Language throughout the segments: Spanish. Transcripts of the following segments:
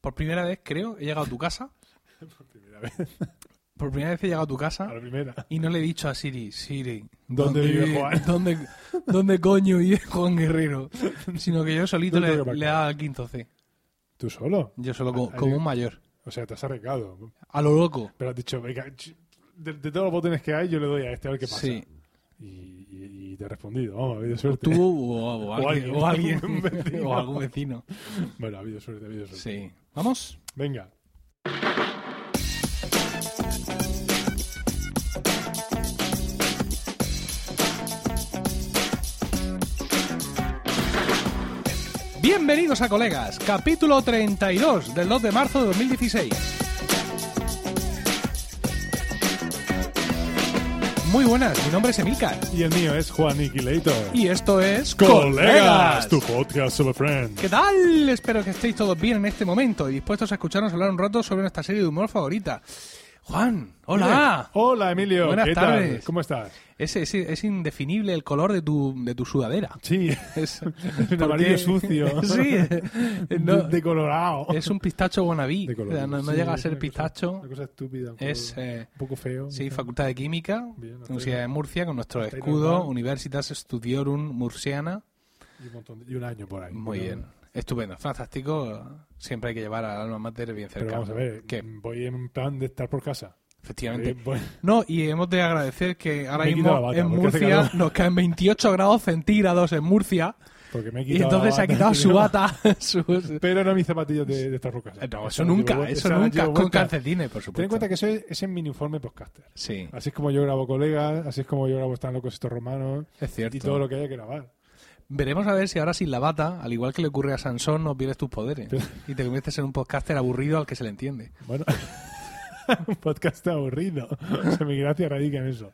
por primera vez, creo, he llegado a tu casa. Por primera vez. Por primera vez he llegado a tu A casa la primera. y no le he dicho a Siri, Siri, ¿Dónde vive Juan? ¿Dónde, dónde coño vive Juan Guerrero? Sino que yo solito ¿Dónde le, le he dado al quinto C. ¿Tú solo? Yo solo co- como, un mayor. O sea, te has arriesgado. A lo loco. Pero has dicho, venga, de, de todos los botones que hay, yo le doy a este a ver qué pasa. Sí. Y, y- te he respondido. Vamos, ha habido suerte. Tú o, o alguien. alguien. O, alguien, Un vecino. o algún vecino. Bueno, ha habido suerte, ha habido suerte. Sí. ¿Vamos? Venga. Bienvenidos a Colegas, capítulo 32 del 2 de marzo de 2016. Muy buenas, mi nombre es Emilcar Y el mío es Juan Niquilator. y esto es ¡Colegas! Tu podcast sobre Friends. ¿Qué tal? Espero que estéis todos bien en este momento y dispuestos a escucharnos hablar un rato sobre nuestra serie de humor favorita. Juan, hola. Hola, Emilio. Buenas ¿Qué tal? tardes. ¿Cómo estás? Es, es, es indefinible el color de tu, de tu sudadera. Sí, Es, un amarillo sucio. sí, no, De, de colorado. es un pistacho sea, no, no Sí, llega a ser una cosa- pistacho. Una cosa estúpida. Un, Es, poco, eh, un poco feo. sí. Facultad de Química, Bien, Universidad de Murcia, con nuestro escudo. Universitas Studiorum Murciana. Y un, montón de- y un año por ahí. Muy bien. Estupendo, fantástico. Siempre hay que llevar al alma mater bien cerca. Pero vamos a ver, ¿Qué? voy en plan de estar por casa. Efectivamente. Eh, voy- No, y hemos de agradecer que ahora mismo bata, en Murcia nos caen 28 grados centígrados en Murcia porque me he y quitado entonces la se ha quitado su bata. su- Pero no mis zapatillos de, de estar por casa. No, eso nunca, eso nunca, con calcetines, por supuesto. Ten en cuenta que eso es, es mi uniforme podcaster. Sí, Así es como yo grabo colegas, así es como yo grabo Están locos estos romanos es cierto. y todo lo que haya que grabar. Veremos a ver si ahora sin la bata, al igual que le ocurre a Sansón, no pierdes tus poderes y te conviertes en un podcaster aburrido al que se le entiende. Bueno, un podcast aburrido. O sea, mi gracia radica en eso.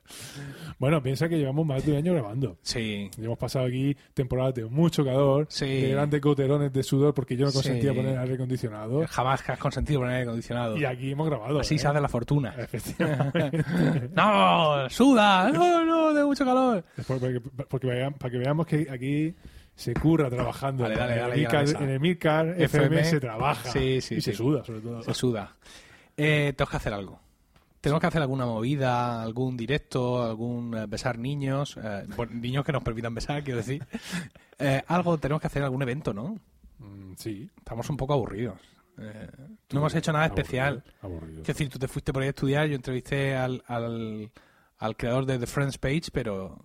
Bueno, piensa que llevamos más de un año grabando. Sí, Y hemos pasado aquí temporadas de mucho calor, Sí. de grandes goterones de sudor porque yo no consentía Sí. poner aire acondicionado. jamás que has consentido poner aire acondicionado. Y aquí hemos grabado. Así ¿eh? se hace la fortuna. Efectivamente. ¡No! ¡Suda! ¡No, no! ¡De mucho calor! Porque, porque vean- para que veamos que aquí se curra trabajando. Dale, dale, en, dale, el ya la Milcar, en el Milcar FM, FM, se trabaja. sí, sí, y se sí. suda, sobre todo. Se suda. Eh, tenemos que hacer algo. Tenemos que hacer alguna movida, algún directo, algún eh, besar niños, eh, bueno, niños que nos permitan besar, quiero decir. Eh, algo, tenemos que hacer algún evento, ¿no? Mm, sí. Estamos un poco aburridos. Eh, no hemos hecho nada especial. Aburrido. Es decir, tú te fuiste por ahí a estudiar, yo entrevisté al, al, al creador de The Friends Page, pero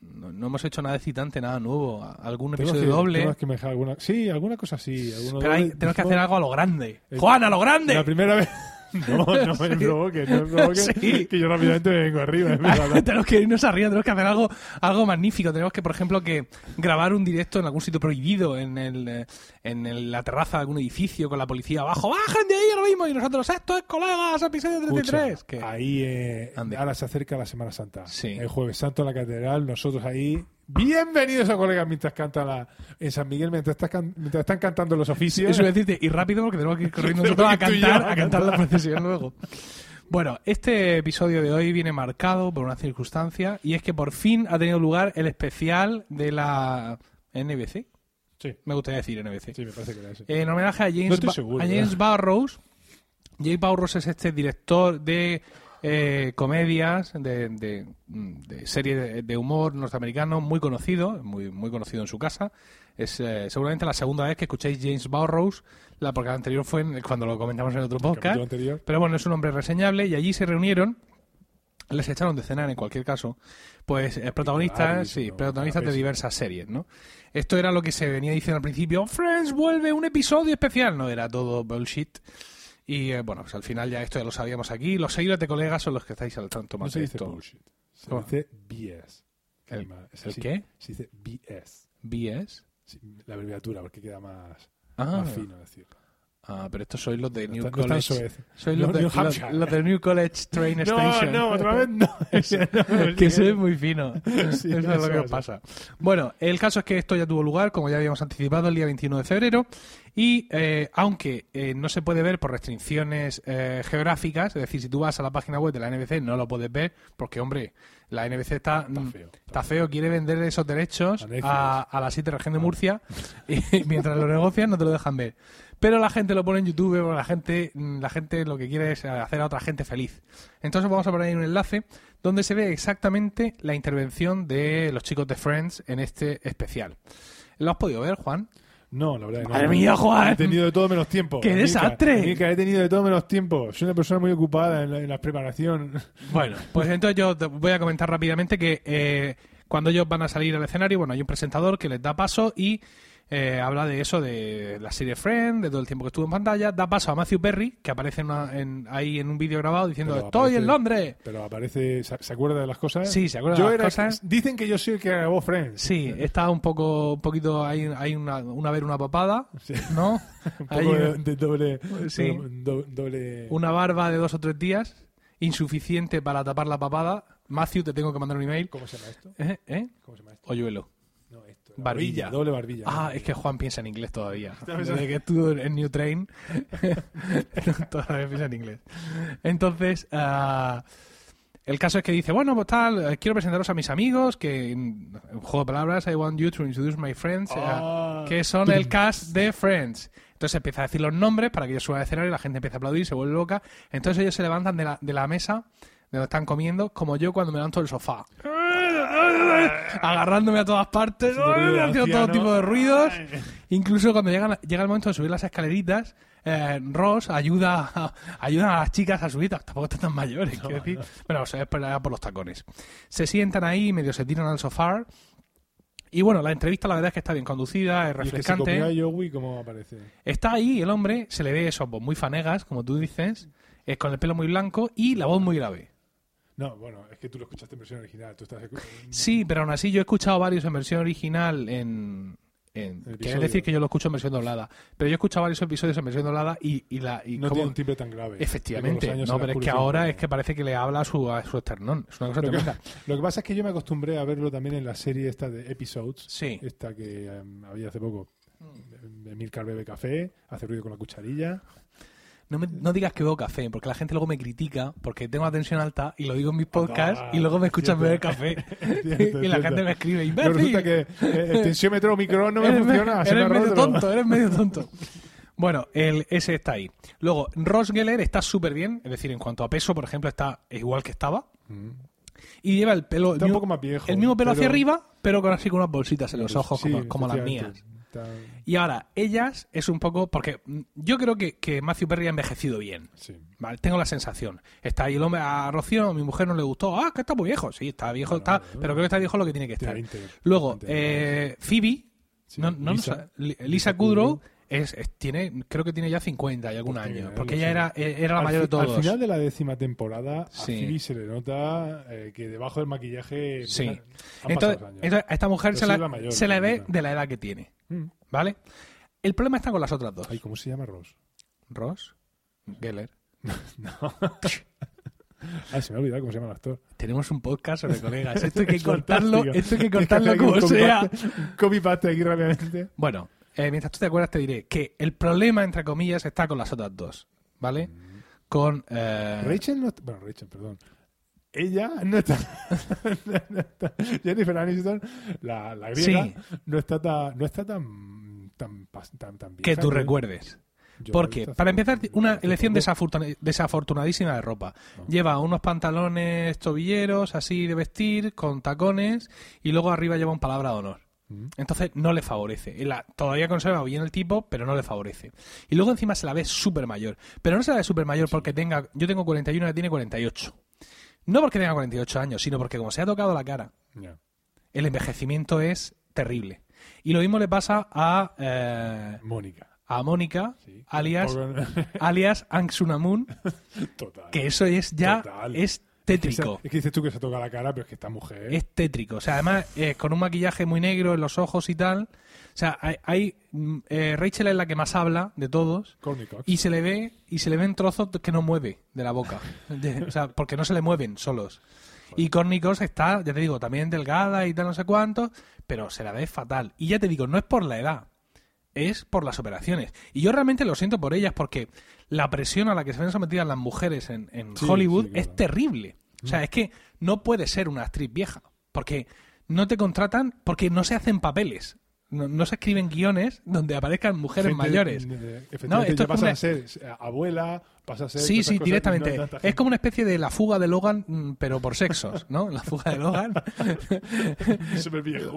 no, no hemos hecho nada excitante, nada nuevo. Algún episodio que- doble. que alguna... Sí, alguna cosa sí. alguno Pero hay- doble. tenemos que hacer algo a lo grande. ¡Juan, a lo grande! La primera vez... No, no me provoques, no me provoques, Sí. que yo rápidamente me vengo arriba. tenemos que irnos arriba, tenemos que hacer algo, algo magnífico. Tenemos que, por ejemplo, que grabar un directo en algún sitio prohibido, en, el, eh, en el- la terraza de algún edificio con la policía abajo. ¡Bajen de ahí ahora mismo! Y nosotros, esto es colegas, episodio 33. Escucha, ahí eh, ahora se acerca la Semana Santa. Sí. El Jueves Santo en la Catedral, nosotros ahí. Bienvenidos a colegas mientras canta la en San Miguel, mientras, estás can- mientras están cantando los oficios. Eso es decirte, y rápido porque tenemos que ir corriendo nosotros a cantar, a cantar la procesión luego. Bueno, este episodio de hoy viene marcado por una circunstancia y es que por fin ha tenido lugar el especial de la NBC. Sí, Me gustaría decir NBC. sí, me parece que era ese. En homenaje a James, No seguro, a James ¿verdad? Barrows. James Barrows es este director de eh, comedias, de, de, de serie de, de humor norteamericano muy conocido, muy, muy conocido en su casa. Es eh, seguramente la segunda vez que escucháis James Barrows, la porque la anterior fue en- cuando lo comentamos en otro podcast. anterior. Pero bueno, es un hombre reseñable y allí se reunieron, les echaron de cenar en cualquier caso, pues eh, protagonistas, sí, protagonistas de diversas series, ¿no? Esto era lo que se venía diciendo al principio, Friends vuelve un episodio especial, no era todo bullshit. Y eh, bueno, pues al final ya esto ya lo sabíamos aquí, los seguidores de colegas son los que estáis al tanto No más se de dice esto. bullshit. Se ¿Cómo? dice BS. ¿El- Calma, es ¿El así. qué? Se dice BS. BS. Sí, la abreviatura, porque queda más, Ah, más fino decirlo. Ah, pero estos sois los de No New no College. Suez. Sois los de, New los, los de New College Train No, Station. no, otra vez no. No, que soy muy fino. Sí, eso es lo que os pasa. Bueno, el caso es que esto ya tuvo lugar, como ya habíamos anticipado, el día 21 de febrero. Y eh, aunque eh, no se puede ver por restricciones eh, geográficas, es decir, si tú vas a la página web de la NBC no lo puedes ver, porque, hombre, la NBC está, mm, feo, está está feo, quiere vender esos derechos a, a la siete región de Murcia y mientras lo negocian no te lo dejan ver. Pero la gente lo pone en YouTube, porque la gente, la gente lo que quiere es hacer a otra gente feliz. Entonces vamos a poner ahí un enlace donde se ve exactamente la intervención de los chicos de Friends en este especial. ¿Lo has podido ver, Juan? No, la verdad que no. Madre mía, Juan. He tenido de todo menos tiempo. ¡Qué desastre! Mica, he tenido de todo menos tiempo. Soy una persona muy ocupada en la, en la preparación. Bueno, pues entonces yo te voy a comentar rápidamente que eh, cuando ellos van a salir al escenario, bueno, hay un presentador que les da paso y eh, habla de eso, de la serie Friend, de todo el tiempo que estuvo en pantalla, da paso a Matthew Perry, que aparece en una- en- ahí en un vídeo grabado diciendo, Pero estoy aparece- en Londres. Pero aparece, ¿se, se acuerda de las cosas? Sí, se acuerda Yo de las era- cosas. Dicen que yo soy el que grabó Friends. Sí, está un poco, un poquito, hay, hay una, una ver una papada, Sí. ¿no? Un Hay poco de, de doble, Sí. do- doble... una barba de dos o tres días, insuficiente para tapar la papada. Matthew, te tengo que mandar un email. ¿Cómo se llama esto? ¿Eh? ¿Eh? ¿Cómo se llama esto? Hoyuelo. Esto. Barbilla. Doble barbilla. Ah, es que Juan piensa en inglés todavía. Desde que estuvo en New Train, todavía piensa en inglés. Entonces, ah, el caso es que dice, bueno, pues tal, eh, quiero presentaros a mis amigos, que en juego de palabras, I want you to introduce my friends, eh, Ah. que son el cast de Friends. Entonces empieza a decir los nombres para que ellos suban al escenario y la gente empieza a aplaudir, se vuelve loca. Entonces ellos se levantan de la, de la mesa de donde están comiendo, como yo cuando me levanto del sofá. Agarrándome a todas partes, haciendo todo tipo de ruidos. Incluso cuando llegan, llega el momento de subir las escaleritas, eh, Ross ayuda a, ayuda a las chicas a subir, tampoco están tan mayores, quiero decir. Bueno, se espera por los tacones. Se sientan ahí, medio se tiran al sofá. Y bueno, la entrevista la verdad es que está bien conducida, es Y que se refrescante. Joey, ¿cómo aparece? Está ahí el hombre, se le ve eso, pues muy fanegas, como tú dices, eh, con el pelo muy blanco y la voz muy grave. No, bueno, es que tú lo escuchaste en versión original. Tú estás escu- Sí, pero aún así yo he escuchado varios en versión original en... en quiere decir que yo lo escucho en versión doblada. Pero yo he escuchado varios episodios en versión doblada y, y la... Y no cómo- tiene un timbre tan grave. Efectivamente, no, pero es que ahora es que parece que le habla a su, a su esternón. Es una cosa Lo que, tremenda. lo que pasa es que yo me acostumbré a verlo también en la serie esta de Episodes. Sí. Esta que em, había hace poco. Emilcar bebe café, hace ruido con la cucharilla. No, me- no digas que bebo café, porque la gente luego me critica porque tengo la tensión alta y lo digo en mis podcasts Ah, y luego me escuchan beber café. Cierto, y la cierto. gente me escribe, Pero resulta imbécil. que eh, el tensiómetro micro no me eres funciona. me- eres medio tonto, eres medio tonto. Bueno, el, ese está ahí. Luego, Ross Geller está súper bien, es decir, en cuanto a peso, por ejemplo, está igual que estaba. Mm. Y lleva el pelo, el Está un mismo, poco más viejo. el mismo pelo hacia arriba, pero con así con unas bolsitas en los ojos, Sí, como, como las mías. Está- Y ahora, ellas es un poco. Porque yo creo que, que Matthew Perry ha envejecido bien. sí. ¿vale? Tengo la sensación. Está ahí el hombre. A Rocío, a mi mujer no le gustó. Ah, que está muy viejo. Sí, está viejo, está. Pero creo que está viejo lo que tiene que estar. 20, Luego, eh, Phoebe. Sí, no, no, Lisa. Lisa, Lisa Kudrow. Kudrow. Es, es- tiene, creo que tiene ya 50 y algún Pues año. Porque sí. ella era, eh, era la Al mayor de todos. Al final de la décima temporada, Sí. a Phoebe se le nota eh, que debajo del maquillaje. Sí. han pasado Entonces, los años. entonces, a esta mujer Pero se sí la, es la mayor, se la ve de la edad que tiene. Mm. ¿Vale? El problema está con las otras dos. Ay, ¿cómo se llama Ross? Ross, Geller. Ay, se me ha olvidado cómo se llama el actor. Tenemos un podcast sobre colegas. Esto hay que Es cortarlo, fantástico. esto hay que cortarlo como sea. Un copy-paste aquí rápidamente. Bueno, eh, mientras tú te acuerdas te diré que el problema, entre comillas, está con las otras dos. ¿Vale? Con... eh, Rachel no Bueno, Rachel, perdón. Ella no está. no está- Jennifer Aniston, la, la griega, Sí. no está tan. No está tan. tan, tan, que tú recuerdes. Yo Porque, para empezar, una elección desafortuna- desafortunadísima de ropa. No. Lleva unos pantalones tobilleros, así de vestir, con tacones, y luego arriba lleva un palabra de honor. Entonces no le favorece. La- todavía conserva bien el tipo, pero no le favorece. Y luego encima se la ve súper mayor. Pero no se la ve súper mayor porque tenga. Yo tengo 41 y ella tiene 48. No porque tenga 48 años, sino porque como se ha tocado la cara, el envejecimiento es terrible. Y lo mismo le pasa a, eh, Mónica. a Mónica, Sí. alias, alias Angsunamun, Total. que eso es ya. Total. Es tétrico. Es que dices tú que se toca la cara, pero es que esta mujer. Es tétrico. O sea, además, eh, con un maquillaje muy negro en los ojos y tal. O sea, hay. hay, mm, eh, Rachel es la que más habla de todos. Courtney Cox. Y se le ve y se le ven trozos que no mueve de la boca. De- o sea, porque no se le mueven solos. Y Courtney Cox está, ya te digo, también delgada y tal, no sé cuánto, pero se la ve fatal. Y ya te digo, no es por la edad. es por las operaciones. Y yo realmente lo siento por ellas porque la presión a la que se ven sometidas las mujeres en, en Sí, Hollywood sí, claro. es terrible. O sea, es que no puede ser una actriz vieja porque no te contratan porque no se hacen papeles. No, no se escriben guiones donde aparezcan mujeres Gente, mayores. eh, Efectivamente, No, esto ya pasa a ser eh, abuela, pasa a ser. Sí, sí, directamente. no es como una especie de la fuga de Logan, mm, pero por sexos, ¿no? La fuga de Logan.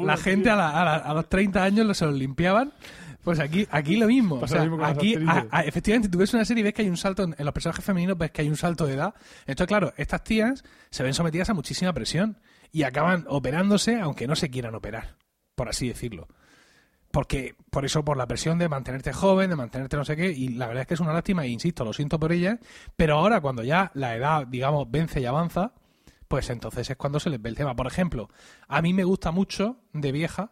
La gente a, la- a la- a los 30 años se los limpiaban. Pues aquí, aquí lo mismo. O sea, lo mismo aquí, a- a- efectivamente, tú ves una serie y ves que hay un salto en, en los personajes femeninos, ves que hay un salto de edad. Entonces, claro, estas tías se ven sometidas a muchísima presión y acaban operándose aunque no se quieran operar, por así decirlo. Porque, por eso, por la presión de mantenerte joven, de mantenerte no sé qué, y la verdad es que es una lástima, e insisto, lo siento por ellas, pero ahora cuando ya la edad, digamos, vence y avanza, pues entonces es cuando se les ve el tema. Por ejemplo, a mí me gusta mucho, de vieja,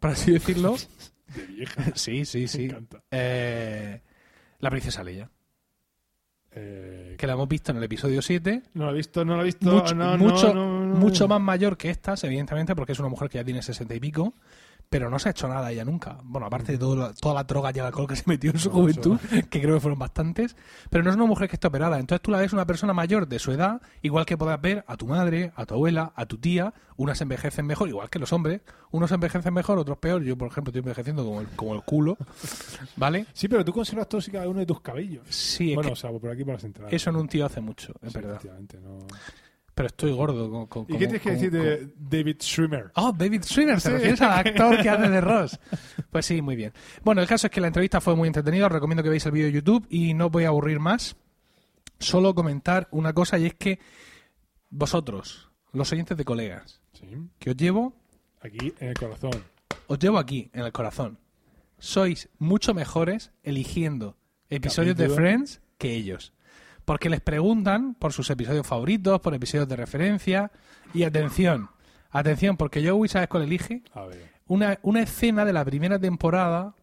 por así decirlo, De vieja. sí, sí, Me sí, encanta. eh, la princesa Leia, Eh, que la hemos visto en el episodio 7, no lo he visto, no lo he visto. mucho, no, no, mucho, no, no. mucho más mayor que estas, evidentemente, porque es una mujer que ya tiene sesenta y pico, pero no se ha hecho nada ella nunca. Bueno, aparte de todo la- toda la droga y el alcohol que se metió en su No, juventud, que creo que fueron bastantes, pero no es una mujer que esté operada. Entonces tú la ves una persona mayor de su edad, igual que puedas ver a tu madre, a tu abuela, a tu tía, unas envejecen mejor, igual que los hombres, unos envejecen mejor, otros peor. Yo, por ejemplo, estoy envejeciendo como el, como el culo, ¿vale? Sí, pero tú conservas todos y cada uno de tus cabellos. Sí, es bueno, que o sea, por aquí por las entradas. eso en un tío hace mucho, es Sí, verdad. efectivamente, no. Pero estoy gordo. Con, con- ¿Y qué tienes que decir de David Schwimmer? Oh, David Schwimmer, ¿te Sí. refieres al actor que hace de Ross? Pues sí, muy bien. Bueno, el caso es que la entrevista fue muy entretenida, os recomiendo que veáis el vídeo de YouTube y no voy a aburrir más. Solo comentar una cosa y es que vosotros, los oyentes de colegas, Sí. que os llevo, Aquí en el corazón. os llevo aquí, en el corazón, sois mucho mejores eligiendo episodios de. Friends que ellos. Porque les preguntan por sus episodios favoritos, por episodios de referencia. Y atención, atención, porque Joey, ¿sabes cuál elige? A ver. una, una escena de la primera temporada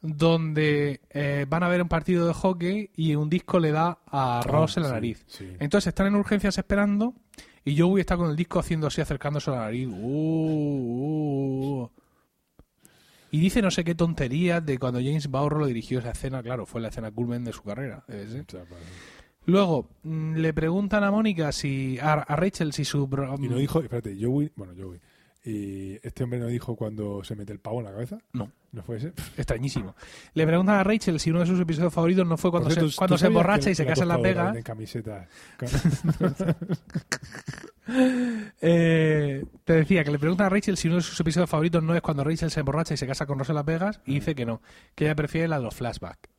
donde eh, van a ver un partido de hockey y un disco le da a Ross en la Ah, sí, nariz. sí. Entonces están en urgencias esperando y Joey está con el disco haciendo así, acercándose a la nariz. Uh, uh, uh. Y dice no sé qué tonterías de cuando James Bauer lo dirigió esa escena. Claro, fue la escena culmen de su carrera. debe Luego, mm, le preguntan a Mónica si... A, a Rachel si su... Y no dijo, espérate, Joey, bueno, Joey. Y este hombre no dijo cuando se mete el pavo en la cabeza. No. ¿No fue ese? Extrañísimo. Le preguntan a Rachel si uno de sus episodios favoritos no fue cuando cierto, se, cuando ¿tú se emborracha y se la casa en tostadora Vegas. venden camisetas? Eh, te decía que le preguntan a Rachel si uno de sus episodios favoritos no es cuando Rachel se emborracha y se casa con Ross en Las Vegas y dice que no, que ella prefiere la de los flashbacks.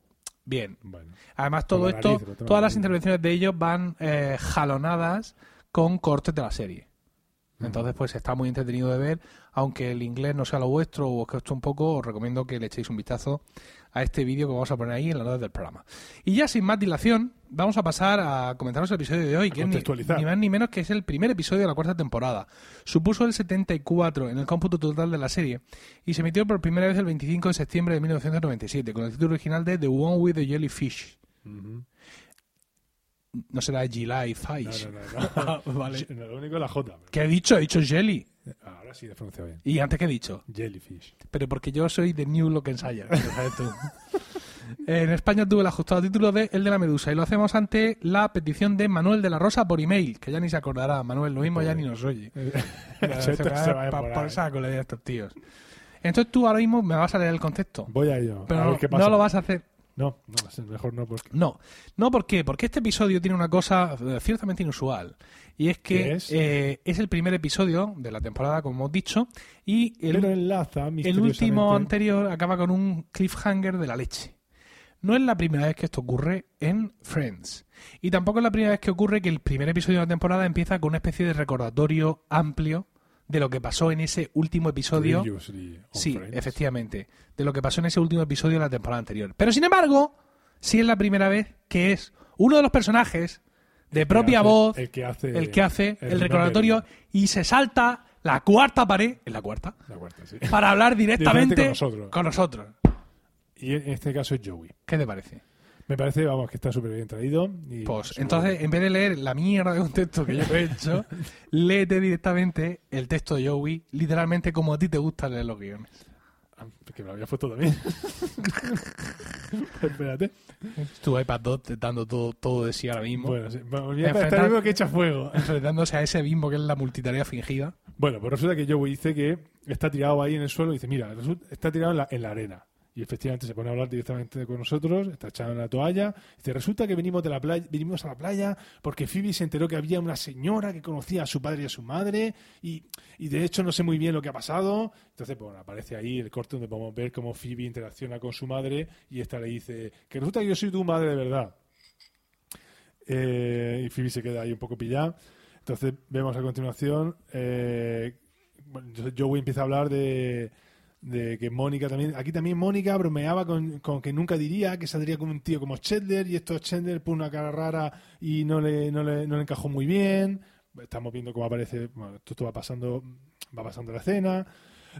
Bien. Bueno. Además, todo esto, nariz, todas las intervenciones de ellos van eh, jalonadas con cortes de la serie. Entonces, pues está muy entretenido de ver, aunque el inglés no sea lo vuestro o os cueste un poco, os recomiendo que le echéis un vistazo a este vídeo que vamos a poner ahí en la nota del programa. Y ya sin más dilación, vamos a pasar a comentaros el episodio de hoy, que es ni, más ni menos que es el primer episodio de la cuarta temporada. Supuso el 74 en el cómputo total de la serie y se emitió por primera vez el 25 de septiembre de 1997 con el título original de The One with the Jellyfish. Ujú. No será July Fish. no, no. no. Vale. Lo único es la J. pero- ¿Qué he dicho? He dicho Jelly. Ahora sí, pronunciado bien. ¿Y antes qué he dicho? Jellyfish. Pero porque yo soy de New Look Ensayer. sabes tú. En España tuve el ajustado título de El de la Medusa y lo hacemos ante la petición de Manuel de la Rosa por email, que ya ni se acordará. Manuel, lo mismo ya ni nos oye. Se se por saco le de estos tíos. Entonces tú ahora mismo me vas a leer el contexto. Voy a ello. Pero a no, ver qué pasa. no lo vas a hacer. No, no, mejor no porque... No, no, ¿por qué? Porque este episodio tiene una cosa eh, ciertamente inusual. Y es que eh, es el primer episodio de la temporada, como hemos dicho, y el, Pero enlaza el último anterior acaba con un cliffhanger de la leche. No es la primera vez que esto ocurre en Friends. Y tampoco es la primera vez que ocurre que el primer episodio de la temporada empieza con una especie de recordatorio amplio de lo que pasó en ese último episodio. Sí, Friends. efectivamente. De lo que pasó en ese último episodio de la temporada anterior. Pero sin embargo, sí es la primera vez que es uno de los personajes de propia hace- voz El que hace... el que hace el, remember. recordatorio y se salta la cuarta pared, en la cuarta, La cuarta, sí. para hablar directamente Directamente con nosotros. con nosotros. Y en este caso es Joey. ¿Qué te parece? Me parece, vamos, que está súper bien traído. Y Pues entonces, en vez de leer la mierda de un texto que yo he hecho, léete directamente el texto de Joey, literalmente como a ti te gusta leer los guiones. Ah, Que me lo había puesto también. Espérate. Tu iPad 2 te dando todo, todo de sí ahora mismo. Bueno, sí. Ahora mismo que echa fuego. Enfrentándose a ese bimbo que es la multitarea fingida. Bueno, pues resulta que Joey dice que está tirado ahí en el suelo y dice, mira, está tirado en la, en la arena. Y efectivamente se pone a hablar directamente con nosotros, está echado en la toalla. Dice, resulta que venimos de la playa, venimos a la playa porque Phoebe se enteró que había una señora que conocía a su padre y a su madre y, y de hecho no sé muy bien lo que ha pasado. Entonces, bueno, aparece ahí el corte donde podemos ver cómo Phoebe interacciona con su madre y esta le dice, que resulta que yo soy tu madre de verdad. Eh, y Phoebe se queda ahí un poco pillada. Entonces vemos a continuación, eh, Joey empieza a hablar de, de que Mónica también, aquí también Mónica bromeaba con, con que nunca diría que saldría con un tío como Chandler y esto Chandler puso una cara rara y no le, no le, no encajó muy bien. Estamos viendo cómo aparece, bueno, esto, va pasando, va pasando la escena.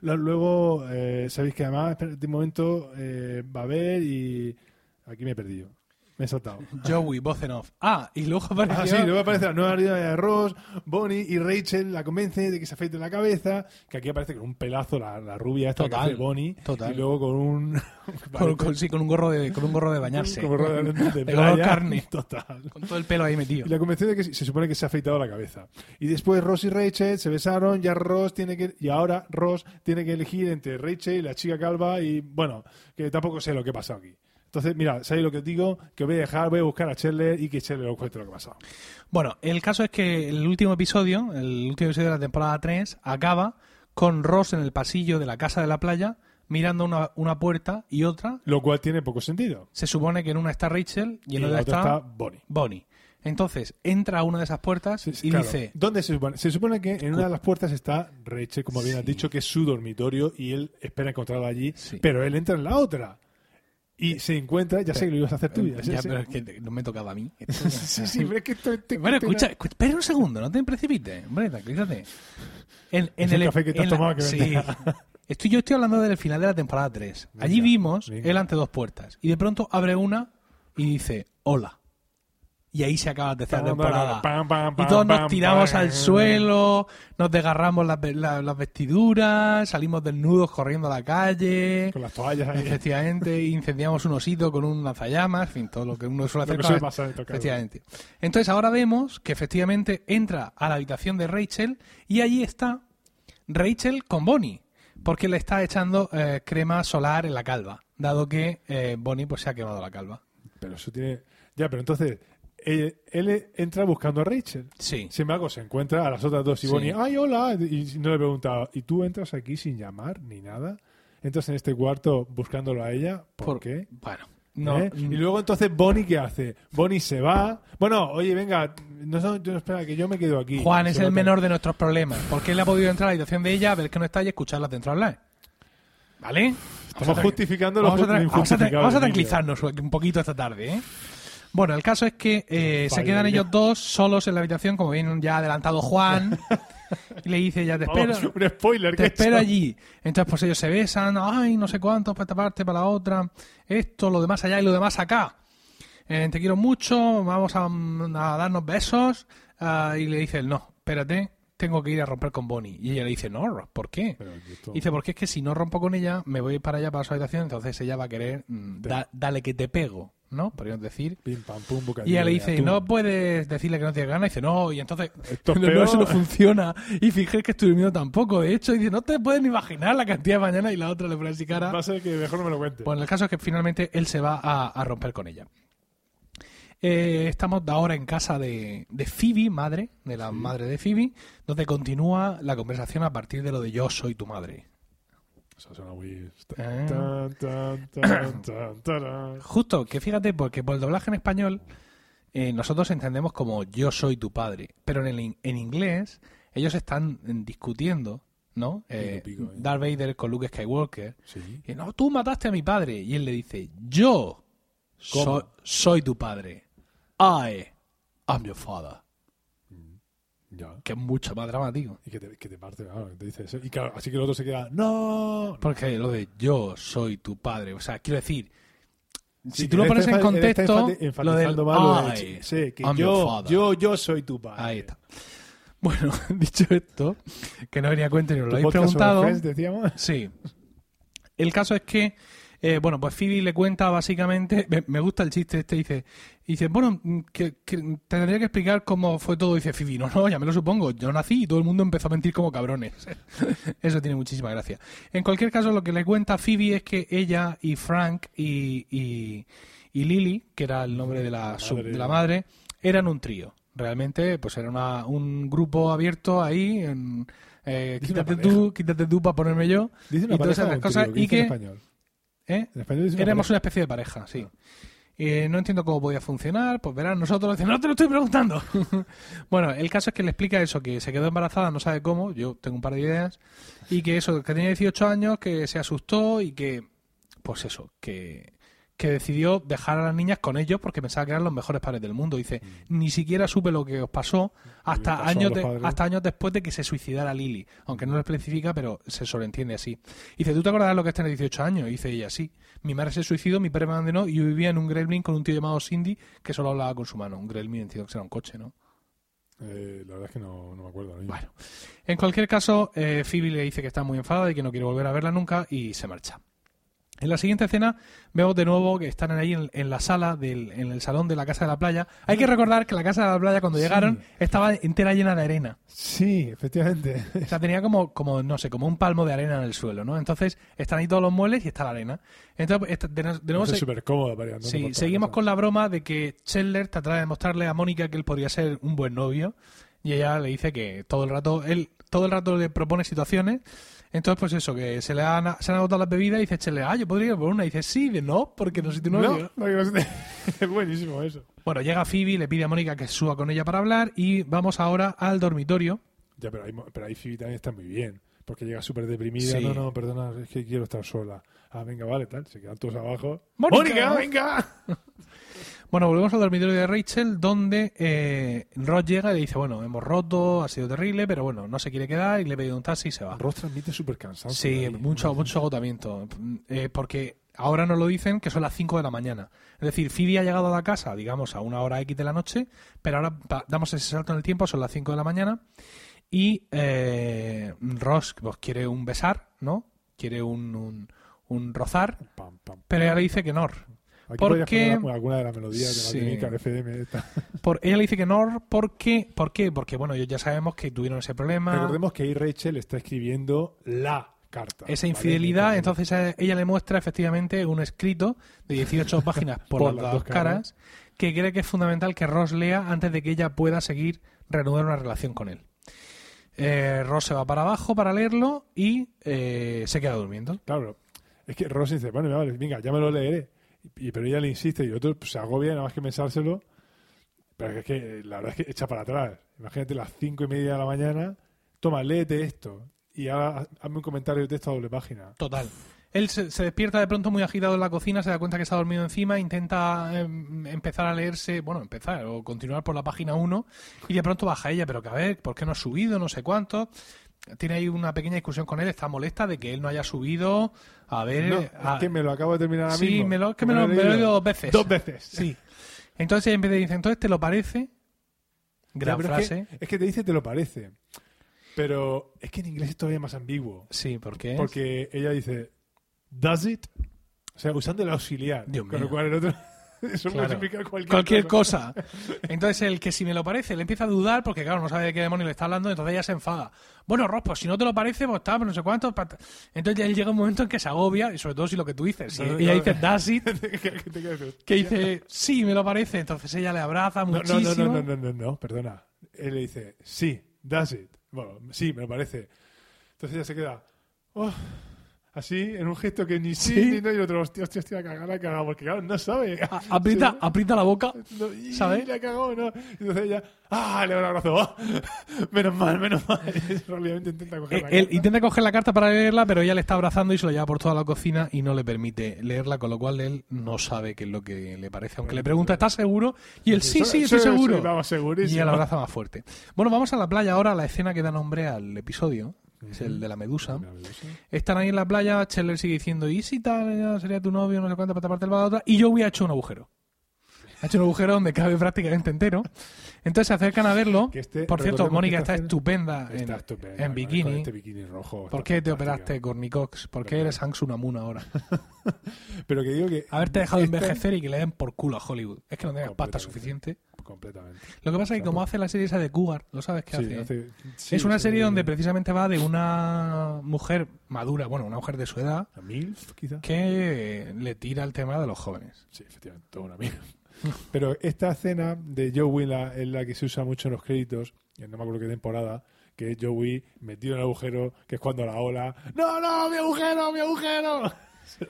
Luego, eh, sabéis que además, un momento, eh, va a haber y aquí me he perdido. Me he saltado. Joey, voz en off. Ah, y luego Ah, apareció... sí, luego aparece la nueva herida de Ross, Bonnie y Rachel la convence de que se afeite la cabeza, que aquí aparece con un pelazo la, la rubia esta Total, que hace Bonnie, total. y luego con un... con, con- sí, con un gorro de, con un gorro de bañarse. Como rueda de, de De color carne. Total. Con todo el pelo ahí metido. Y la convenció de que se supone que se ha afeitado la cabeza. Y después Ross y Rachel se besaron, ya Ross tiene que... Y ahora Ross tiene que elegir entre Rachel y la chica calva y, bueno, que tampoco sé lo que ha pasado aquí. Entonces, mira, ¿sabéis lo que os digo? Que voy a dejar, voy a buscar a Chandler y que Chandler os cuente lo que ha pasado. Bueno, el caso es que el último episodio, el último episodio de la temporada 3, acaba con Ross en el pasillo de la casa de la playa mirando una, una puerta y otra. Lo cual tiene poco sentido. Se supone que en una está Rachel y Y en la otra otra está, Bonnie. Bonnie. Entonces entra a una de esas puertas Sí, sí, y claro. dice: ¿Dónde se supone? Se supone que en una de las puertas está Rachel, como bien has dicho, que es su dormitorio y él espera encontrarla allí, pero él entra en la otra. Y se encuentra, ya sé que lo ibas a hacer tú. Ya, sé, Ya, sé. pero es que no me tocaba a mí. Sí, sí, pero es que esto te- Bueno, escucha, escucha, espera un segundo, no te precipites. Hombre, tranquilízate. En, el café que te has la- tomado que sí. Estoy, yo estoy hablando del final de la temporada 3. Allí Venga, vimos venga. él ante dos puertas. Y de pronto abre una y dice, hola. Y ahí se acaba la tercera temporada. pam, pam, Y todos nos tiramos al suelo, nos desgarramos las, ve- la- las vestiduras, salimos desnudos corriendo a la calle. Con las toallas ahí. Efectivamente, incendiamos un osito con un lanzallamas, en fin, todo lo que uno suele hacer. suele pasar. Efectivamente. Entonces ahora vemos que efectivamente entra a la habitación de Rachel y allí está Rachel con Bonnie, porque le está echando eh, crema solar en la calva, dado que eh, Bonnie pues se ha quemado la calva. Pero eso tiene. Ya, pero entonces. Él, él entra buscando a Rachel. Sí. Sin embargo, se encuentra a las otras dos y Sí. Bonnie, ¡ay, hola! Y no le pregunta, ¿y tú entras aquí sin llamar ni nada? Entras en este cuarto buscándolo a ella, ¿por, qué? Bueno, no. ¿Eh? Y luego entonces Bonnie, ¿qué hace? Bonnie se va. Bueno, oye, venga, no, no, no, espera, que yo me quedo aquí. Juan es el menor de nuestros problemas, porque él ha podido entrar a la habitación de ella, ver que no está y escucharla dentro hablar. ¿Vale? Estamos justificando lo vamos a, tra- vamos a tra- vamos a tranquilizarnos un poquito esta tarde, ¿eh? Bueno, el caso es que eh, se quedan ellos dos solos en la habitación, como bien ya ha adelantado Juan, y le dice, ya te espero, Vamos, un spoiler. te he espero allí. Entonces, pues ellos se besan, ay, no sé cuántos, para esta parte, para la otra, esto, lo demás allá y lo demás acá. Eh, te quiero mucho, vamos a, mm, a darnos besos. ah, y le dice, él, no, espérate, tengo que ir a romper con Bonnie. Y ella le dice, no, ¿por qué? Esto- dice, porque es que si no rompo con ella, me voy para allá, para su habitación, entonces ella va a querer, mm, da- dale que te pego, ¿no? Podríamos decir. Pim, pam, pum, bocadillo Y ella le dice, no puedes decirle que no tienes ganas. Y dice, no, y entonces, Esto es no, eso no funciona. Y fíjate que estoy durmiendo tampoco. De hecho, dice, no te puedes ni imaginar la cantidad de mañana. Y la otra le pone así cara. Va a ser que mejor no me lo cuente. Bueno, el caso es que finalmente él se va a, a romper con ella. Eh, estamos ahora en casa de, de Phoebe, madre, de la madre de Phoebe, donde continúa la conversación a partir de lo de yo soy tu madre. Eso suena muy... Tan, tan, tan, tan, tarán. Justo, que fíjate, porque por el doblaje en español eh, nosotros entendemos como yo soy tu padre, pero en, el, en inglés ellos están mm, discutiendo, ¿no? Eh, Pico, eh. Darth Vader con Luke Skywalker. Sí. Y no, tú mataste a mi padre. Y él le dice, yo so- soy tu padre. I am your father. Ya. Que es mucho más dramático. Y que te, que te parte, claro, que te dice eso. Y claro, así que el otro se queda, ¡no! Porque lo de yo soy tu padre, o sea, quiero decir, si Sí, tú lo él pones en está contexto, lo del enfatizando más lo de- I sí, que yo, yo, yo soy tu padre. Ahí está. Bueno, dicho esto, que no venía a cuento ni os lo habéis preguntado. Decíamos. Sí. El caso es que, eh, bueno, pues Phoebe le cuenta básicamente, me, me gusta el chiste este, dice, dice bueno, mm, que, que te tendría que explicar cómo fue todo. Dice Phoebe, no, no, ya me lo supongo, yo nací y todo el mundo empezó a mentir como cabrones. Eso tiene muchísima gracia. En cualquier caso, lo que le cuenta Phoebe es que ella y Frank y, y, y Lily, que era el nombre de la, de la madre, eran un trío. Realmente, pues era una- un grupo abierto ahí, en, eh, quítate tú, quítate tú para ponerme yo. Dice una y todas esas cosas, trío, ¿qué y que-? ¿Eh? Éramos pareja. una especie de pareja, sí. Eh, no entiendo cómo podía funcionar, pues verán, nosotros decimos, no te lo estoy preguntando. bueno, el caso es que le explica eso, que se quedó embarazada, no sabe cómo, yo tengo un par de ideas, y que eso, que tenía 18 años, que se asustó y que, pues eso, que, que decidió dejar a las niñas con ellos porque pensaba que eran los mejores padres del mundo. Dice, ni siquiera supe lo que os pasó hasta pasó a años, de- hasta años después de que se suicidara Lily, aunque no lo especifica, pero se sobreentiende así. Dice, ¿tú te acuerdas lo que es tener 18 años? Y dice ella, sí. Mi madre se suicidó, mi padre me abandonó y yo vivía en un gremlin con un tío llamado Cindy que solo hablaba con su mano. Un gremlin entiendo que será un coche, ¿no? Eh, la verdad es que no, no me acuerdo. ¿no? Bueno, en cualquier caso, eh, Phoebe le dice que está muy enfadada y que no quiere volver a verla nunca y se marcha. En la siguiente escena vemos de nuevo que están ahí en, en la sala, del, en el salón de la casa de la playa. Hay que recordar que la casa de la playa cuando Sí. llegaron estaba entera llena de arena. Sí, efectivamente. O sea, tenía como, como, no sé, como un palmo de arena en el suelo, ¿no? Entonces, están ahí todos los muebles y está la arena. Entonces, de, nuevo es súper cómodo para Sí, seguimos con la broma de que Chandler trata de demostrarle a Mónica que él podría ser un buen novio y ella le dice que todo el rato él todo el rato le propone situaciones. Entonces, pues eso, que se le han, se han agotado las bebidas y dice Chandler, ah, yo podría ir por una. Y dice, sí, de no, porque no soy tu novio. No, no, no es buenísimo eso. Bueno, llega Phoebe, le pide a Mónica que suba con ella para hablar y vamos ahora al dormitorio. Ya, pero ahí, pero ahí Phoebe también está muy bien. Porque llega súper deprimida. Sí. No, no, perdona, es que quiero estar sola. Ah, venga, vale, tal. Se quedan todos abajo. ¡Mónica! venga! Bueno, volvemos al dormitorio de Rachel, donde eh, Ross llega y le dice, bueno, hemos roto, ha sido terrible, pero bueno, no se quiere quedar y le pide un taxi y se va. Ross transmite súper cansado. Sí, mucho, mucho agotamiento. Eh, porque ahora nos lo dicen que son las 5 de la mañana. Es decir, Phoebe ha llegado a la casa, digamos, a una hora X de la noche, pero ahora damos ese salto en el tiempo, son las 5 de la mañana, y eh, Ross pues, quiere un besar, ¿no? Quiere un, un, un rozar, Pam, pam. pero ella le dice que no. Aquí ¿Por podrías qué? poner alguna de las melodías de la Sí. de FM. esta. Por, ella le dice que no, ¿por qué? ¿Por qué? Porque, bueno, ellos ya sabemos que tuvieron ese problema. Recordemos que ahí Rachel está escribiendo la carta. esa ¿vale? infidelidad, entonces eh, ella le muestra efectivamente un escrito de 18 páginas por, Por las, las dos dos caras, que cree que es fundamental que Ross lea antes de que ella pueda seguir reanudar una relación con él. Eh, Ross se va para abajo para leerlo y eh, se queda durmiendo. Claro, es que Ross dice, bueno, vale, venga, ya me lo leeré. Y, pero ella le insiste y otro pues, se agobia nada más que pensárselo. Pero es que la verdad es que echa para atrás. Imagínate las cinco y media de la mañana. Toma, léete esto. Y ahora hazme un comentario de texto a doble página. Total. Él se, se despierta de pronto muy agitado en la cocina, se da cuenta que está dormido encima, intenta em, empezar a leerse, bueno, empezar o continuar por la página 1 y de pronto baja ella, pero que a ver, ¿por qué no ha subido? No sé cuánto. Tiene ahí una pequeña discusión con él, está molesta de que él no haya subido. A ver, No, a- es que me lo acabo de terminar ahora sí, mismo. me lo, es que me lo, me lo he leído dos veces. Dos veces. Sí. Entonces ella empieza a decir, entonces te lo parece. Gran frase. Es que, es que te dice te lo parece. Pero es que en inglés es todavía más ambiguo. Sí, porque Porque ella dice, ¿does it? O sea, usando el auxiliar. Dios con mío. lo cual el otro. Eso Claro. puede significar cualquier, cualquier cosa. Entonces el que si me lo parece le empieza a dudar porque claro, no sabe de qué demonio le está hablando, entonces ella se enfada. Bueno, Ross, pues si no te lo parece, pues está, pero no sé cuánto. Entonces él llega un momento en que se agobia, y sobre todo si lo que tú dices. No, ella dice, does it, que dice, sí, me lo parece. Entonces ella le abraza No, no, muchísimo. no, no, no, no, no, no, perdona. Él le dice, sí, does it. Bueno, sí, me lo parece. Entonces ella se queda, oh, así, en un gesto que ni sí, Sí. ni no, y el otro, hostia, hostia, hostia, la cagada, la ha cagado, porque claro, no sabe. A- Aprieta, Sí. aprieta la boca. No, y ¿Sabe? La cagó, ¿no? Entonces ella, ah, le da un abrazo, oh, menos mal, menos mal. Obviamente intenta coger Eh, la Él carta. intenta coger la carta para leerla, pero ella le está abrazando y se lo lleva por toda la cocina y no le permite leerla, con lo cual él no sabe qué es lo que le parece. Aunque le pregunta, ¿estás seguro? Y él, sí, sí, estoy seguro. Y la abraza más fuerte. Bueno, vamos a la playa ahora, la escena que da nombre al episodio, es el de la medusa. Están ahí en la playa, Scheller sigue diciendo, ¿y si tal? sería tu novio? No sé cuánto, para taparte el otra. Y Joey ha hecho un agujero. Ha hecho un agujero donde cabe prácticamente entero. Entonces se acercan a verlo. Que este- Por cierto, que Mónica está estupenda en, estupenda, bikini. con este bikini rojo. ¿Por qué te operaste, Cornicox? ¿Por qué eres Hank Sunamun ahora? Pero que digo que. Haberte dejado esta- envejecer y que le den por culo a Hollywood. Es que no tengas pasta suficiente. Completamente. Lo que pasa es que como hace la serie esa de Cougar, ¿lo sabes qué Sí, hace? hace- sí, es una sí, serie donde precisamente va de una mujer madura, bueno, una mujer de su edad, ¿A MILF, quizá? que le tira el tema de los jóvenes. Sí, efectivamente, toda una mierda. Pero esta escena de Joey la, es la que se usa mucho en los créditos, no me acuerdo qué temporada, que es Joey metido en el agujero, que es cuando la ola. ¡No, no, mi agujero, mi agujero!